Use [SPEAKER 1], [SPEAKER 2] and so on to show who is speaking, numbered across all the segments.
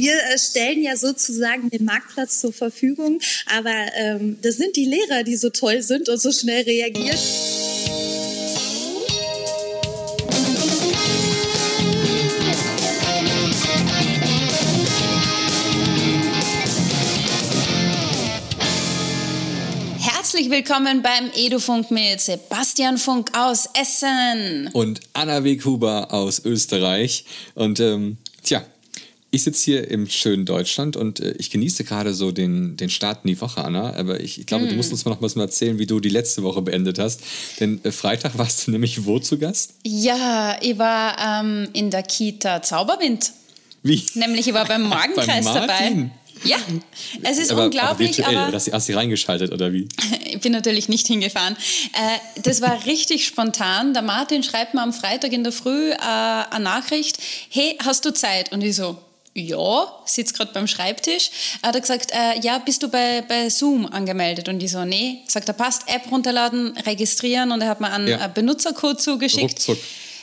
[SPEAKER 1] wir äh, stellen ja sozusagen den Marktplatz zur Verfügung, aber ähm, das sind die Lehrer, die so toll sind und so schnell reagieren.
[SPEAKER 2] Herzlich willkommen beim Edufunk mit Sebastian Funk aus Essen.
[SPEAKER 3] Und Anna Weghuber aus Österreich. Und ähm, tja, ich sitze hier im schönen Deutschland und äh, ich genieße gerade so den, den Start in die Woche, Anna. Aber ich, ich glaube, mm. du musst uns mal noch was mal erzählen, wie du die letzte Woche beendet hast. Denn äh, Freitag warst du nämlich wo zu Gast?
[SPEAKER 2] Ja, ich war ähm, in der Kita Zauberwind.
[SPEAKER 3] Wie?
[SPEAKER 2] Nämlich, ich war beim Morgenkreis
[SPEAKER 3] beim
[SPEAKER 2] dabei. Ja, es ist
[SPEAKER 3] aber,
[SPEAKER 2] unglaublich.
[SPEAKER 3] Aber, virtuell,
[SPEAKER 2] aber
[SPEAKER 3] hast du reingeschaltet oder wie?
[SPEAKER 2] ich bin natürlich nicht hingefahren. Äh, das war richtig spontan. Der Martin schreibt mir am Freitag in der Früh äh, eine Nachricht: Hey, hast du Zeit? Und ich so, ja, sitze gerade beim Schreibtisch. Er hat gesagt, äh, ja, bist du bei, bei Zoom angemeldet? Und ich so, nee. Sagt er, passt, App runterladen, registrieren und er hat mir einen ja. Benutzercode zugeschickt.
[SPEAKER 3] Ruckzuck.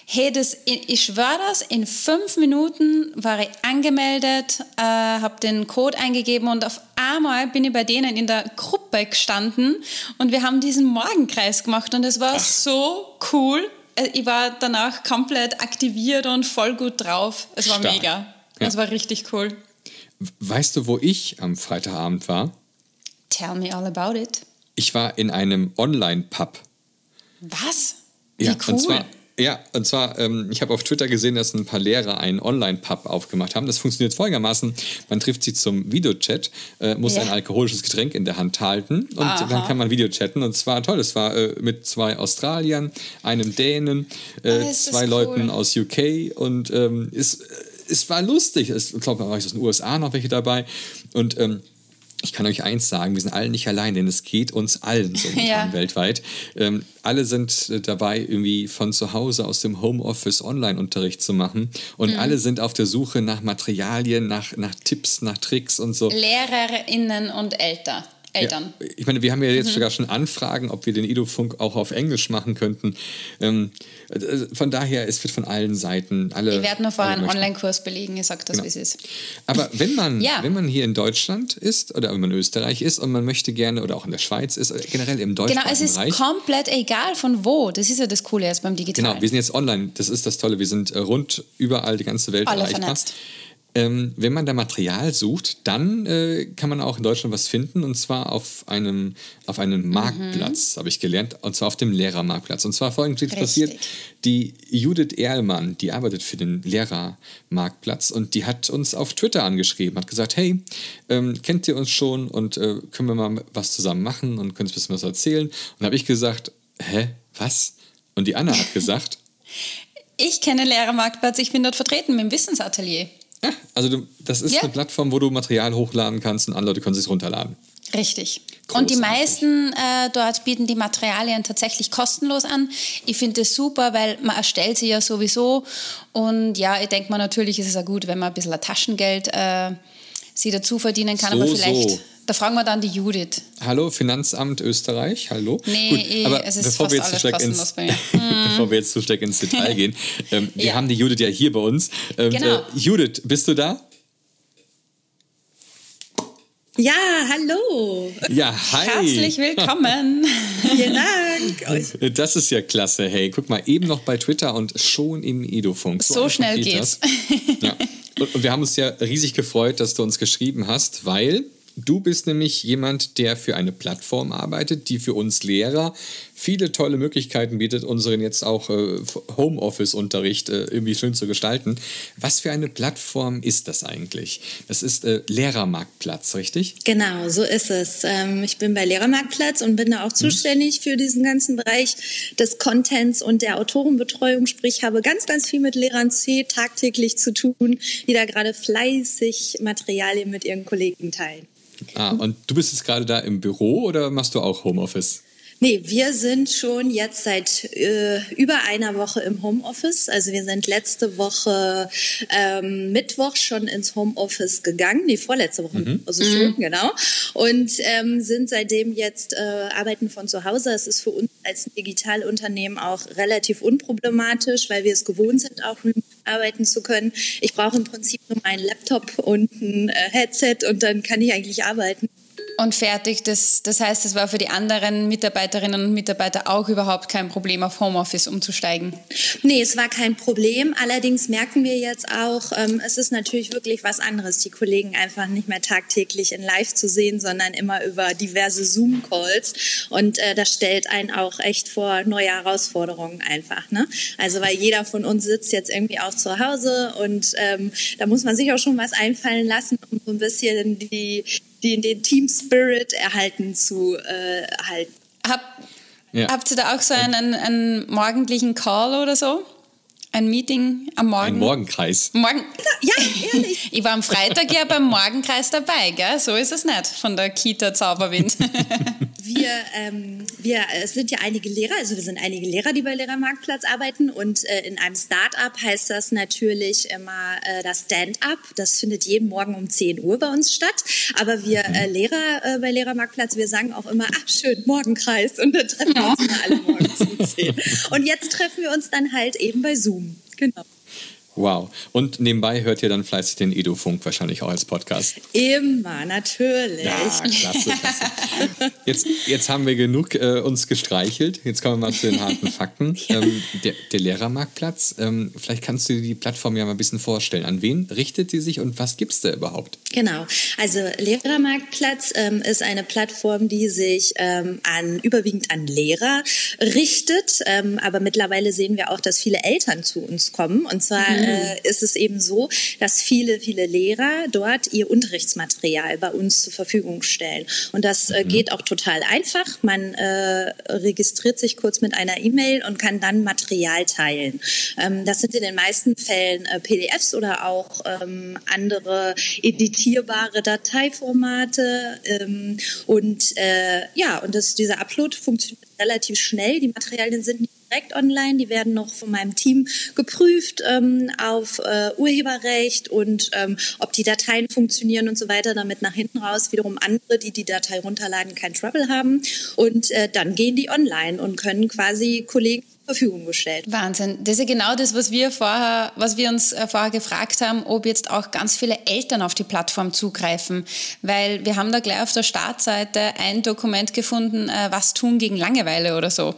[SPEAKER 2] Hey, das, ich schwöre das, in fünf Minuten war ich angemeldet, äh, habe den Code eingegeben und auf einmal bin ich bei denen in der Gruppe gestanden und wir haben diesen Morgenkreis gemacht und es war Ach. so cool. Äh, ich war danach komplett aktiviert und voll gut drauf. Es war Stark. mega. Ja. Es war richtig cool.
[SPEAKER 3] Weißt du, wo ich am Freitagabend war?
[SPEAKER 2] Tell me all about it.
[SPEAKER 3] Ich war in einem Online-Pub.
[SPEAKER 2] Was? Wie
[SPEAKER 3] ja,
[SPEAKER 2] cool.
[SPEAKER 3] Und zwar, ja, und zwar, ähm, ich habe auf Twitter gesehen, dass ein paar Lehrer einen Online-Pub aufgemacht haben. Das funktioniert folgendermaßen: Man trifft sie zum Videochat, äh, muss ja. ein alkoholisches Getränk in der Hand halten und Aha. dann kann man Videochatten. Und zwar toll, es war äh, mit zwei Australiern, einem Dänen, äh, oh, zwei cool. Leuten aus UK und ähm, es, es war lustig. Ich glaube, da war ich aus den USA noch welche dabei. Und ähm, ich kann euch eins sagen, wir sind alle nicht allein, denn es geht uns allen so ja. weltweit. Ähm, alle sind äh, dabei, irgendwie von zu Hause aus dem Homeoffice Online-Unterricht zu machen. Und mhm. alle sind auf der Suche nach Materialien, nach, nach Tipps, nach Tricks und so.
[SPEAKER 2] LehrerInnen und Eltern. Eltern.
[SPEAKER 3] Ja, ich meine, wir haben ja jetzt mhm. sogar schon Anfragen, ob wir den Ido-Funk auch auf Englisch machen könnten. Ähm, äh, von daher, es wird von allen Seiten alle.
[SPEAKER 2] Wir werden noch einen Online-Kurs belegen, ihr sagt das, genau. wie es ist.
[SPEAKER 3] Aber wenn man, ja. wenn man hier in Deutschland ist oder wenn man in Österreich ist und man möchte gerne oder auch in der Schweiz ist, generell im deutschen
[SPEAKER 2] Genau, es ist
[SPEAKER 3] Bereich,
[SPEAKER 2] komplett egal von wo. Das ist ja das Coole jetzt beim Digitalen.
[SPEAKER 3] Genau, wir sind jetzt online. Das ist das Tolle. Wir sind äh, rund überall die ganze Welt
[SPEAKER 2] Alle
[SPEAKER 3] erreichbar.
[SPEAKER 2] Vernetzt.
[SPEAKER 3] Ähm, wenn man da Material sucht, dann äh, kann man auch in Deutschland was finden und zwar auf einem, auf einem mhm. Marktplatz, habe ich gelernt, und zwar auf dem Lehrermarktplatz. Und zwar folgendes passiert: Die Judith Erlmann, die arbeitet für den Lehrermarktplatz und die hat uns auf Twitter angeschrieben, hat gesagt: Hey, ähm, kennt ihr uns schon und äh, können wir mal was zusammen machen und können ein bisschen was erzählen? Und habe ich gesagt: Hä, was? Und die Anna hat gesagt:
[SPEAKER 2] Ich kenne Lehrermarktplatz, ich bin dort vertreten mit dem Wissensatelier.
[SPEAKER 3] Also du, das ist ja. eine Plattform, wo du Material hochladen kannst und andere Leute können es runterladen.
[SPEAKER 2] Richtig. Großartig. Und die meisten äh, dort bieten die Materialien tatsächlich kostenlos an. Ich finde das super, weil man erstellt sie ja sowieso. Und ja, ich denke mal, natürlich ist es ja gut, wenn man ein bisschen Taschengeld äh, sie dazu verdienen kann,
[SPEAKER 3] so,
[SPEAKER 2] aber vielleicht.
[SPEAKER 3] So.
[SPEAKER 2] Da fragen wir dann die Judith.
[SPEAKER 3] Hallo, Finanzamt Österreich, hallo.
[SPEAKER 2] Nee, Gut, eh, aber es ist
[SPEAKER 3] bevor, wir jetzt
[SPEAKER 2] zu stark
[SPEAKER 3] ins, bevor wir jetzt zu stark ins Detail gehen, ähm, wir haben die Judith ja hier bei uns. Ähm,
[SPEAKER 2] genau.
[SPEAKER 3] Äh, Judith, bist du da?
[SPEAKER 1] Ja, hallo.
[SPEAKER 3] Ja, hi.
[SPEAKER 2] Herzlich willkommen.
[SPEAKER 1] Vielen Dank.
[SPEAKER 3] Das ist ja klasse. Hey, guck mal, eben noch bei Twitter und schon im Idofunk.
[SPEAKER 2] So, so schnell geht geht's.
[SPEAKER 3] Ja. Und wir haben uns ja riesig gefreut, dass du uns geschrieben hast, weil Du bist nämlich jemand, der für eine Plattform arbeitet, die für uns Lehrer viele tolle Möglichkeiten bietet, unseren jetzt auch äh, Homeoffice-Unterricht äh, irgendwie schön zu gestalten. Was für eine Plattform ist das eigentlich? Das ist äh, Lehrermarktplatz, richtig?
[SPEAKER 1] Genau, so ist es. Ähm, ich bin bei Lehrermarktplatz und bin da auch mhm. zuständig mhm. für diesen ganzen Bereich des Contents und der Autorenbetreuung. Sprich, habe ganz, ganz viel mit Lehrern C tagtäglich zu tun, die da gerade fleißig Materialien mit ihren Kollegen teilen.
[SPEAKER 3] Ah, und du bist jetzt gerade da im Büro oder machst du auch Homeoffice?
[SPEAKER 1] Nee, wir sind schon jetzt seit äh, über einer Woche im Homeoffice. Also wir sind letzte Woche ähm, Mittwoch schon ins Homeoffice gegangen. Nee, vorletzte Woche, mhm. also schon, mhm. genau. Und ähm, sind seitdem jetzt äh, arbeiten von zu Hause. Es ist für uns als Digitalunternehmen auch relativ unproblematisch, weil wir es gewohnt sind, auch arbeiten zu können. Ich brauche im Prinzip nur meinen Laptop und ein äh, Headset und dann kann ich eigentlich arbeiten.
[SPEAKER 2] Und fertig. Das, das heißt, es war für die anderen Mitarbeiterinnen und Mitarbeiter auch überhaupt kein Problem, auf Homeoffice umzusteigen.
[SPEAKER 1] Nee, es war kein Problem. Allerdings merken wir jetzt auch, ähm, es ist natürlich wirklich was anderes, die Kollegen einfach nicht mehr tagtäglich in Live zu sehen, sondern immer über diverse Zoom-Calls. Und äh, das stellt einen auch echt vor neue Herausforderungen einfach. Ne? Also weil jeder von uns sitzt jetzt irgendwie auch zu Hause und ähm, da muss man sich auch schon was einfallen lassen, um so ein bisschen die die, den Team Spirit erhalten zu äh, halten.
[SPEAKER 2] Hab, ja. Habt ihr da auch so einen, einen morgendlichen Call oder so? Ein Meeting am Morgen?
[SPEAKER 3] Ein Morgenkreis.
[SPEAKER 2] Morgen
[SPEAKER 1] ja, ehrlich.
[SPEAKER 2] Ich war am Freitag ja beim Morgenkreis dabei, gell? So ist es nicht von der Kita Zauberwind.
[SPEAKER 1] wir, ähm, wir äh, sind ja einige Lehrer, also wir sind einige Lehrer, die bei Lehrermarktplatz arbeiten und äh, in einem Start-up heißt das natürlich immer äh, das Stand-up. Das findet jeden Morgen um 10 Uhr bei uns statt. Aber wir äh, Lehrer äh, bei Lehrermarktplatz, wir sagen auch immer, ach schön, Morgenkreis und dann treffen wir uns immer alle morgens um 10. Und jetzt treffen wir uns dann halt eben bei Zoom. Genau.
[SPEAKER 3] Wow. Und nebenbei hört ihr dann fleißig den Edu-Funk wahrscheinlich auch als Podcast.
[SPEAKER 1] Immer, natürlich.
[SPEAKER 3] Ja, klasse, klasse. Jetzt, jetzt haben wir genug äh, uns gestreichelt. Jetzt kommen wir mal zu den harten Fakten. Ja. Ähm, der, der, Lehrermarktplatz, ähm, vielleicht kannst du dir die Plattform ja mal ein bisschen vorstellen. An wen richtet sie sich und was gibt es da überhaupt?
[SPEAKER 1] Genau. Also Lehrermarktplatz ähm, ist eine Plattform, die sich ähm, an, überwiegend an Lehrer richtet. Ähm, aber mittlerweile sehen wir auch, dass viele Eltern zu uns kommen. Und zwar mhm äh, ist es eben so, dass viele, viele Lehrer dort ihr Unterrichtsmaterial bei uns zur Verfügung stellen. Und das äh, mhm. geht auch total einfach. Man äh, registriert sich kurz mit einer E-Mail und kann dann Material teilen. Ähm, das sind in den meisten Fällen äh, PDFs oder auch ähm, andere editierbare Dateiformate. Ähm, und äh, ja, und das, dieser Upload funktioniert relativ schnell. Die Materialien sind nicht direkt online. Die werden noch von meinem Team geprüft ähm, auf äh, Urheberrecht und ähm, ob die Dateien funktionieren und so weiter, damit nach hinten raus wiederum andere, die die Datei runterladen, kein Trouble haben. Und äh, dann gehen die online und können quasi Kollegen Verfügung gestellt.
[SPEAKER 2] Wahnsinn. Das ist ja genau das, was wir vorher, was wir uns äh, vorher gefragt haben, ob jetzt auch ganz viele Eltern auf die Plattform zugreifen. Weil wir haben da gleich auf der Startseite ein Dokument gefunden, äh, was tun gegen Langeweile oder so.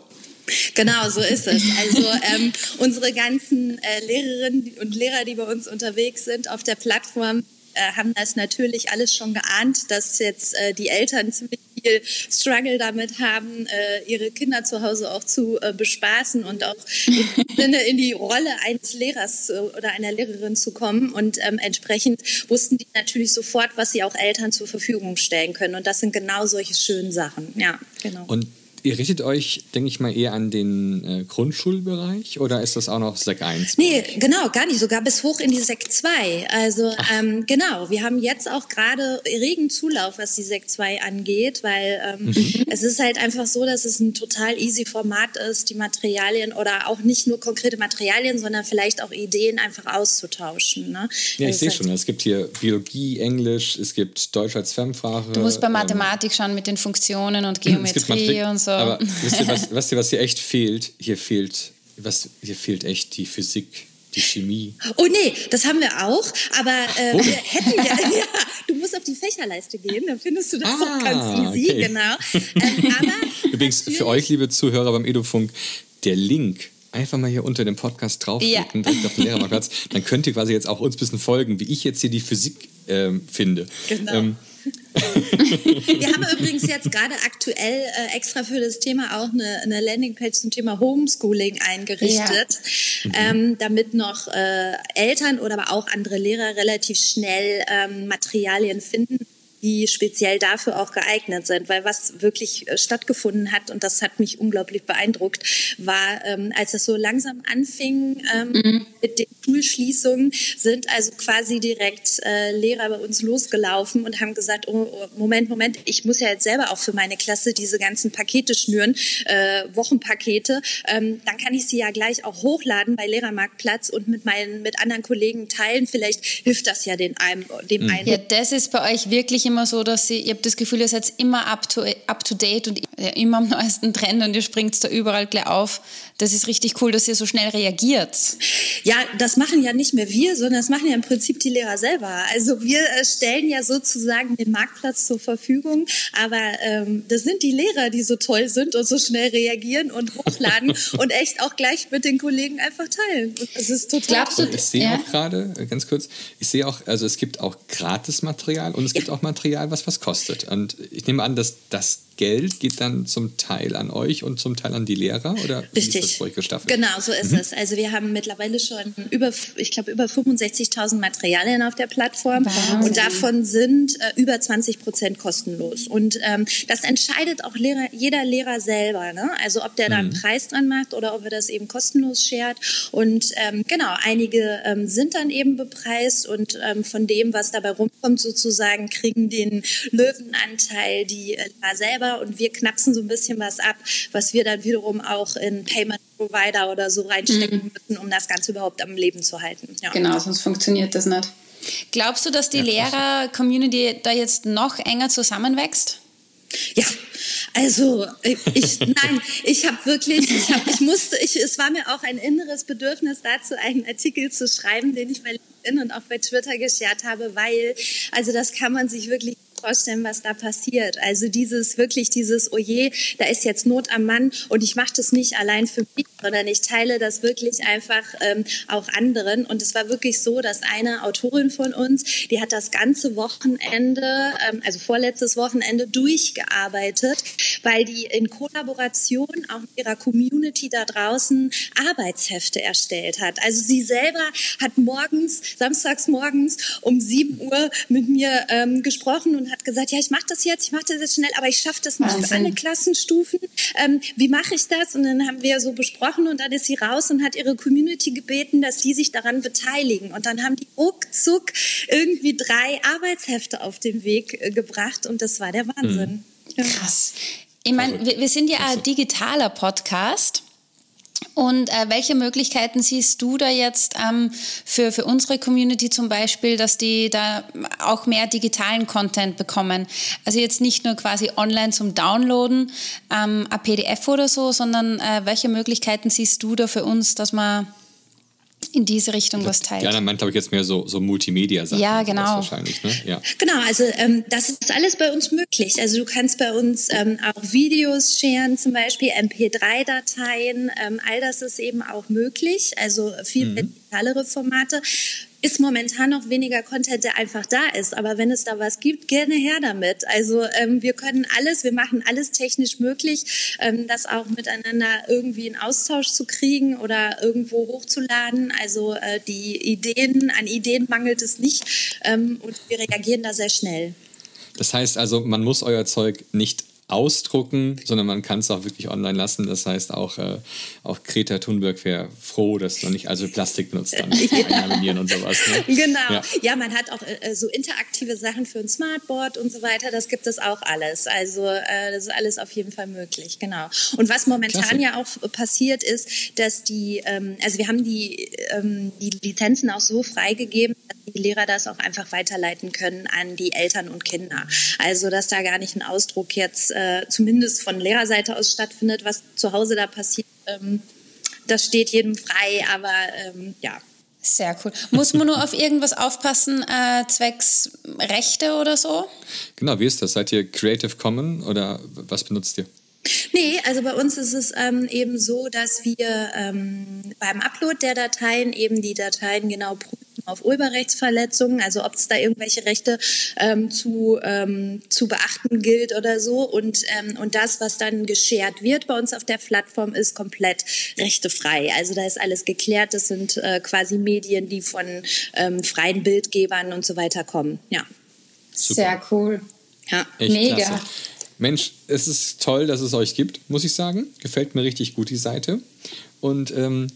[SPEAKER 1] Genau, so ist es. Also ähm, unsere ganzen äh, Lehrerinnen und Lehrer, die bei uns unterwegs sind auf der Plattform, äh, haben das natürlich alles schon geahnt, dass jetzt äh, die Eltern ziemlich viel Struggle damit haben, äh, ihre Kinder zu Hause auch zu äh, bespaßen und auch im Sinne in die Rolle eines Lehrers äh, oder einer Lehrerin zu kommen. Und ähm, entsprechend wussten die natürlich sofort, was sie auch Eltern zur Verfügung stellen können. Und das sind genau solche schönen Sachen. Ja, genau.
[SPEAKER 3] Und Ihr richtet euch, denke ich mal, eher an den äh, Grundschulbereich oder ist das auch noch Sek 1?
[SPEAKER 1] Nee, genau, gar nicht, sogar bis hoch in die Sek 2. Also ähm, genau, wir haben jetzt auch gerade regen Zulauf, was die Sek 2 angeht, weil ähm, mhm. es ist halt einfach so, dass es ein total easy Format ist, die Materialien oder auch nicht nur konkrete Materialien, sondern vielleicht auch Ideen einfach auszutauschen. Ne?
[SPEAKER 3] Ja, ich sehe halt schon, es gibt hier Biologie, Englisch, es gibt Deutsch als Fremdsprache.
[SPEAKER 2] Du musst bei ähm, Mathematik ähm, schon mit den Funktionen und Geometrie und so. So.
[SPEAKER 3] Aber wisst ihr, was, wisst ihr, was hier echt fehlt? Hier fehlt, was, hier fehlt echt die Physik. Die Chemie.
[SPEAKER 1] Oh nee, das haben wir auch, aber äh, wir hätten ja, ja, du musst auf die Fächerleiste gehen, dann findest du das ah, doch ganz easy, okay. genau. Ähm,
[SPEAKER 3] aber Übrigens, für euch, liebe Zuhörer beim Edufunk, der Link einfach mal hier unter dem Podcast draufklicken, ja. direkt auf den Lehrermarktplatz. Dann könnt ihr quasi jetzt auch uns ein bisschen folgen, wie ich jetzt hier die Physik ähm, finde. Genau. Ähm,
[SPEAKER 1] wir haben übrigens jetzt gerade aktuell äh, extra für das Thema auch eine, eine Landingpage zum Thema Homeschooling eingerichtet, ja. ähm, damit noch äh, Eltern oder aber auch andere Lehrer relativ schnell ähm, Materialien finden die speziell dafür auch geeignet sind. Weil was wirklich äh, stattgefunden hat, und das hat mich unglaublich beeindruckt, war, ähm, als es so langsam anfing ähm, mhm. mit den Schulschließungen, sind also quasi direkt äh, Lehrer bei uns losgelaufen und haben gesagt, oh, oh, Moment, Moment, ich muss ja jetzt selber auch für meine Klasse diese ganzen Pakete schnüren, äh, Wochenpakete. Ähm, dann kann ich sie ja gleich auch hochladen bei Lehrermarktplatz und mit meinen, mit anderen Kollegen teilen. Vielleicht hilft das ja den einem, dem mhm. einen.
[SPEAKER 2] Ja, das ist bei euch wirklich immer so, dass ihr, ihr habt das Gefühl, ihr seid immer up to, up to date und immer am neuesten Trend und ihr springt da überall gleich auf. Das ist richtig cool, dass ihr so schnell reagiert.
[SPEAKER 1] Ja, das machen ja nicht mehr wir, sondern das machen ja im Prinzip die Lehrer selber. Also wir äh, stellen ja sozusagen den Marktplatz zur Verfügung, aber ähm, das sind die Lehrer, die so toll sind und so schnell reagieren und hochladen und echt auch gleich mit den Kollegen einfach teilen. Das ist total
[SPEAKER 3] Glaubst du, Ich sehe ja? auch gerade, äh, ganz kurz, ich sehe auch, also es gibt auch Gratis-Material und es ja. gibt auch Material, was was kostet. Und ich nehme an, dass das Geld geht dann zum Teil an euch und zum Teil an die Lehrer oder
[SPEAKER 1] Richtig. ist das gestaffelt? Genau, so ist mhm. es. Also wir haben mittlerweile schon über, ich glaube, über 65.000 Materialien auf der Plattform wow. und davon sind äh, über 20 Prozent kostenlos. Und ähm, das entscheidet auch Lehrer, jeder Lehrer selber. Ne? Also ob der mhm. da einen mhm. Preis dran macht oder ob er das eben kostenlos shared. Und ähm, genau, einige ähm, sind dann eben bepreist und ähm, von dem, was dabei rumkommt, sozusagen kriegen den Löwenanteil die äh, selber und wir knapsen so ein bisschen was ab, was wir dann wiederum auch in Payment Provider oder so reinstecken mhm. müssen, um das Ganze überhaupt am Leben zu halten.
[SPEAKER 4] Ja. Genau, sonst funktioniert das nicht.
[SPEAKER 2] Glaubst du, dass die ja, Lehrer-Community da jetzt noch enger zusammenwächst?
[SPEAKER 1] Ja, also ich, nein, ich habe wirklich, ich, hab, ich musste, ich, es war mir auch ein inneres Bedürfnis dazu, einen Artikel zu schreiben, den ich bei LinkedIn und auch bei Twitter geshared habe, weil, also das kann man sich wirklich vorstellen, was da passiert. Also dieses wirklich dieses, oh je, da ist jetzt Not am Mann und ich mache das nicht allein für mich, sondern ich teile das wirklich einfach ähm, auch anderen. Und es war wirklich so, dass eine Autorin von uns, die hat das ganze Wochenende, ähm, also vorletztes Wochenende durchgearbeitet, weil die in Kollaboration auch mit ihrer Community da draußen Arbeitshefte erstellt hat. Also sie selber hat morgens, samstags morgens um 7 Uhr mit mir ähm, gesprochen und hat gesagt, ja, ich mache das jetzt, ich mache das jetzt schnell, aber ich schaffe das nicht für alle Klassenstufen. Ähm, wie mache ich das? Und dann haben wir so besprochen und dann ist sie raus und hat ihre Community gebeten, dass die sich daran beteiligen. Und dann haben die ruckzuck irgendwie drei Arbeitshefte auf den Weg äh, gebracht und das war der Wahnsinn.
[SPEAKER 2] Mhm. Krass. Ich meine, wir, wir sind ja ein digitaler Podcast. Und äh, welche Möglichkeiten siehst du da jetzt ähm, für, für unsere Community zum Beispiel, dass die da auch mehr digitalen Content bekommen? Also jetzt nicht nur quasi online zum Downloaden, ähm, ein PDF oder so, sondern äh, welche Möglichkeiten siehst du da für uns, dass man in diese Richtung was teilt.
[SPEAKER 3] Ja, dann meint, glaube ich, jetzt mehr so, so Multimedia-Sachen.
[SPEAKER 2] Ja, genau.
[SPEAKER 3] Wahrscheinlich, ne? ja.
[SPEAKER 1] Genau, also ähm, das ist alles bei uns möglich. Also du kannst bei uns ähm, auch Videos sharen, zum Beispiel MP3-Dateien. Ähm, all das ist eben auch möglich. Also viel mhm. digitalere Formate ist momentan noch weniger Content, der einfach da ist. Aber wenn es da was gibt, gerne her damit. Also ähm, wir können alles, wir machen alles technisch möglich, ähm, das auch miteinander irgendwie in Austausch zu kriegen oder irgendwo hochzuladen. Also äh, die Ideen, an Ideen mangelt es nicht ähm, und wir reagieren da sehr schnell.
[SPEAKER 3] Das heißt also, man muss euer Zeug nicht ausdrucken, sondern man kann es auch wirklich online lassen. Das heißt, auch, äh, auch Greta Thunberg wäre froh, dass man nicht also Plastik benutzt dann ja. und sowas.
[SPEAKER 1] Ne? Genau. Ja. ja. man hat auch äh, so interaktive Sachen für ein Smartboard und so weiter. Das gibt es auch alles. Also äh, das ist alles auf jeden Fall möglich. Genau. Und was momentan Klasse. ja auch passiert ist, dass die, ähm, also wir haben die, ähm, die Lizenzen auch so freigegeben, dass die Lehrer das auch einfach weiterleiten können an die Eltern und Kinder. Also dass da gar nicht ein Ausdruck jetzt äh, zumindest von Lehrerseite aus stattfindet, was zu Hause da passiert. Ähm, das steht jedem frei, aber ähm, ja.
[SPEAKER 2] Sehr cool. Muss man nur auf irgendwas aufpassen, äh, zwecks Rechte oder so?
[SPEAKER 3] Genau, wie ist das? Seid ihr Creative Commons oder was benutzt ihr?
[SPEAKER 1] Nee, also bei uns ist es ähm, eben so, dass wir ähm, beim Upload der Dateien eben die Dateien genau prüfen auf Urheberrechtsverletzungen, also ob es da irgendwelche Rechte ähm, zu, ähm, zu beachten gilt oder so. Und, ähm, und das, was dann geshared wird bei uns auf der Plattform, ist komplett rechtefrei. Also da ist alles geklärt. Das sind äh, quasi Medien, die von ähm, freien Bildgebern und so weiter kommen. Ja.
[SPEAKER 4] Super. Sehr cool.
[SPEAKER 1] Ja.
[SPEAKER 4] Echt Mega.
[SPEAKER 3] Klasse. Mensch, es ist toll, dass es euch gibt, muss ich sagen. Gefällt mir richtig gut die Seite. Und ähm,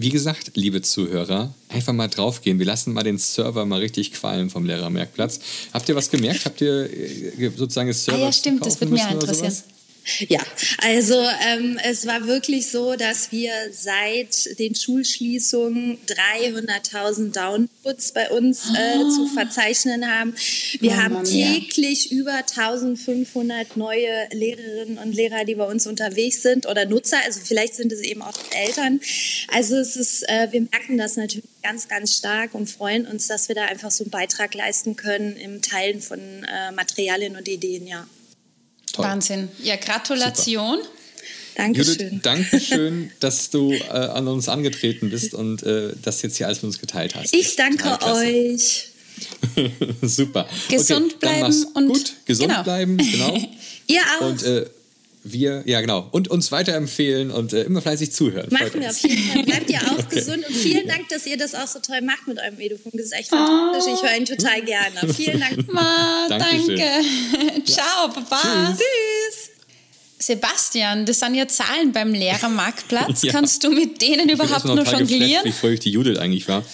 [SPEAKER 3] wie gesagt, liebe Zuhörer, einfach mal draufgehen. Wir lassen mal den Server mal richtig qualmen vom Lehrermerkplatz. Habt ihr was gemerkt? Habt ihr äh, sozusagen das Server?
[SPEAKER 2] Ah ja, stimmt, das würde mich interessieren.
[SPEAKER 1] Ja, also ähm, es war wirklich so, dass wir seit den Schulschließungen 300.000 Downloads bei uns äh, oh. zu verzeichnen haben. Wir oh, haben täglich über 1500 neue Lehrerinnen und Lehrer, die bei uns unterwegs sind oder Nutzer. Also vielleicht sind es eben auch Eltern. Also es ist, äh, wir merken das natürlich ganz, ganz stark und freuen uns, dass wir da einfach so einen Beitrag leisten können im Teilen von äh, Materialien und Ideen, ja.
[SPEAKER 2] Toll. Wahnsinn. Ja, Gratulation.
[SPEAKER 1] Super. Dankeschön.
[SPEAKER 3] Judith, Dankeschön, dass du äh, an uns angetreten bist und äh, das jetzt hier alles mit uns geteilt hast.
[SPEAKER 1] Ich danke euch.
[SPEAKER 3] Super.
[SPEAKER 2] Gesund okay, bleiben und
[SPEAKER 3] gut, gesund genau. bleiben, genau.
[SPEAKER 1] Ihr auch.
[SPEAKER 3] Und äh, wir, ja genau, und uns weiterempfehlen und äh, immer fleißig zuhören.
[SPEAKER 1] Machen wir auf jeden Fall. Bleibt ihr auch okay. gesund und vielen Dank, dass ihr das auch so toll macht mit eurem Edufunk. Das ist echt fantastisch. Ich höre ihn total gerne. Vielen Dank.
[SPEAKER 2] Ma, danke. Ciao, Baba.
[SPEAKER 1] Tschüss. Tschüss.
[SPEAKER 2] Sebastian, das sind ja Zahlen beim Lehrermarktplatz. ja. Kannst du mit denen überhaupt noch jonglieren?
[SPEAKER 3] Wie fröhlich die Judith eigentlich war.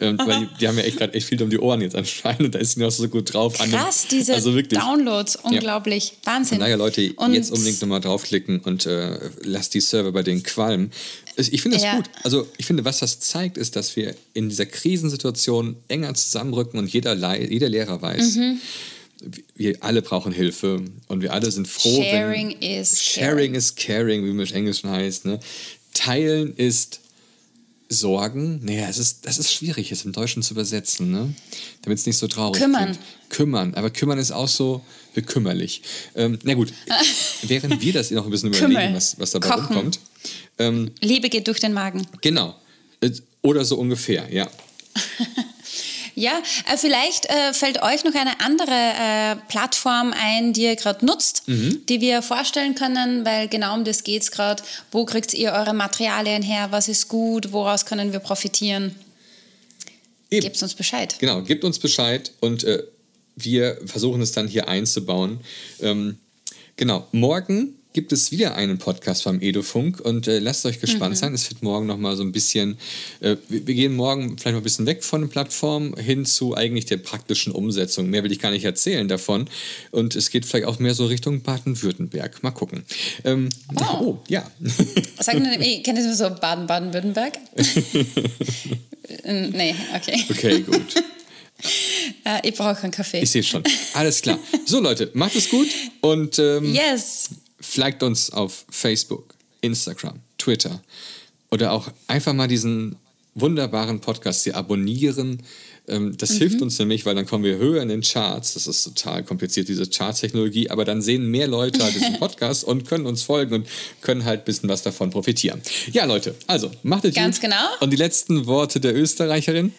[SPEAKER 3] Ähm, weil die, haben ja echt gerade echt viel um die Ohren jetzt anscheinend und da ist sie noch so gut drauf.
[SPEAKER 2] Krass, diese also Downloads, unglaublich. Ja. Wahnsinn.
[SPEAKER 3] Naja, Leute, und jetzt unbedingt nochmal draufklicken und äh, lasst die Server bei denen qualmen. Ich finde das ja. gut. Also ich finde, was das zeigt, ist, dass wir in dieser Krisensituation enger zusammenrücken und jeder, jeder Lehrer weiß, mhm wir alle brauchen Hilfe und wir alle sind froh,
[SPEAKER 2] sharing
[SPEAKER 3] wenn
[SPEAKER 2] is
[SPEAKER 3] sharing
[SPEAKER 2] caring.
[SPEAKER 3] is caring, wie man im Englischen heißt. Ne? Teilen ist Sorgen. Naja, es ist, das ist schwierig, es im Deutschen zu übersetzen, ne? damit es nicht so traurig
[SPEAKER 2] Kümmern.
[SPEAKER 3] Klingt. Kümmern. Aber kümmern ist auch so bekümmerlich. Ähm, na gut, während wir das noch ein bisschen überlegen, was, was dabei Kochen. rumkommt.
[SPEAKER 2] Ähm, Liebe geht durch den Magen.
[SPEAKER 3] Genau. Äh, oder so ungefähr, ja.
[SPEAKER 2] Ja, äh, vielleicht äh, fällt euch noch eine andere äh, Plattform ein, die ihr gerade nutzt, mhm. die wir vorstellen können, weil genau um das geht es gerade. Wo kriegt ihr eure Materialien her? Was ist gut? Woraus können wir profitieren? Gebt uns Bescheid.
[SPEAKER 3] Genau, gebt uns Bescheid und äh, wir versuchen es dann hier einzubauen. Ähm, genau, morgen gibt es wieder einen Podcast vom Edufunk und äh, lasst euch gespannt mhm. sein. Es wird morgen noch mal so ein bisschen, äh, wir, wir, gehen morgen vielleicht mal ein bisschen weg von den Plattformen hin zu eigentlich der praktischen Umsetzung. Mehr will ich gar nicht erzählen davon. Und es geht vielleicht auch mehr so Richtung Baden-Württemberg. Mal gucken. Ähm, oh. oh. ja.
[SPEAKER 2] Sagen Sie, kennt ihr so Baden-Baden-Württemberg? nee, okay.
[SPEAKER 3] Okay, gut.
[SPEAKER 2] Äh, ich brauche einen Kaffee.
[SPEAKER 3] Ich sehe schon. Alles klar. So, Leute, macht es gut und ähm,
[SPEAKER 2] yes.
[SPEAKER 3] Flaggt uns auf Facebook, Instagram, Twitter oder auch einfach mal diesen wunderbaren Podcast hier abonnieren. Ähm, das mhm. hilft uns nämlich, weil dann kommen wir höher in den Charts. Das ist total kompliziert, diese Charttechnologie, aber dann sehen mehr Leute halt diesen Podcast und können uns folgen und können halt ein bisschen was davon profitieren. Ja, Leute, also macht es
[SPEAKER 2] Ganz
[SPEAKER 3] gut.
[SPEAKER 2] genau.
[SPEAKER 3] Und die letzten Worte der Österreicherin?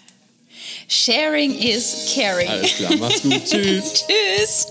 [SPEAKER 2] Sharing is caring.
[SPEAKER 3] Alles klar, macht's gut. Tschüss.
[SPEAKER 2] Tschüss.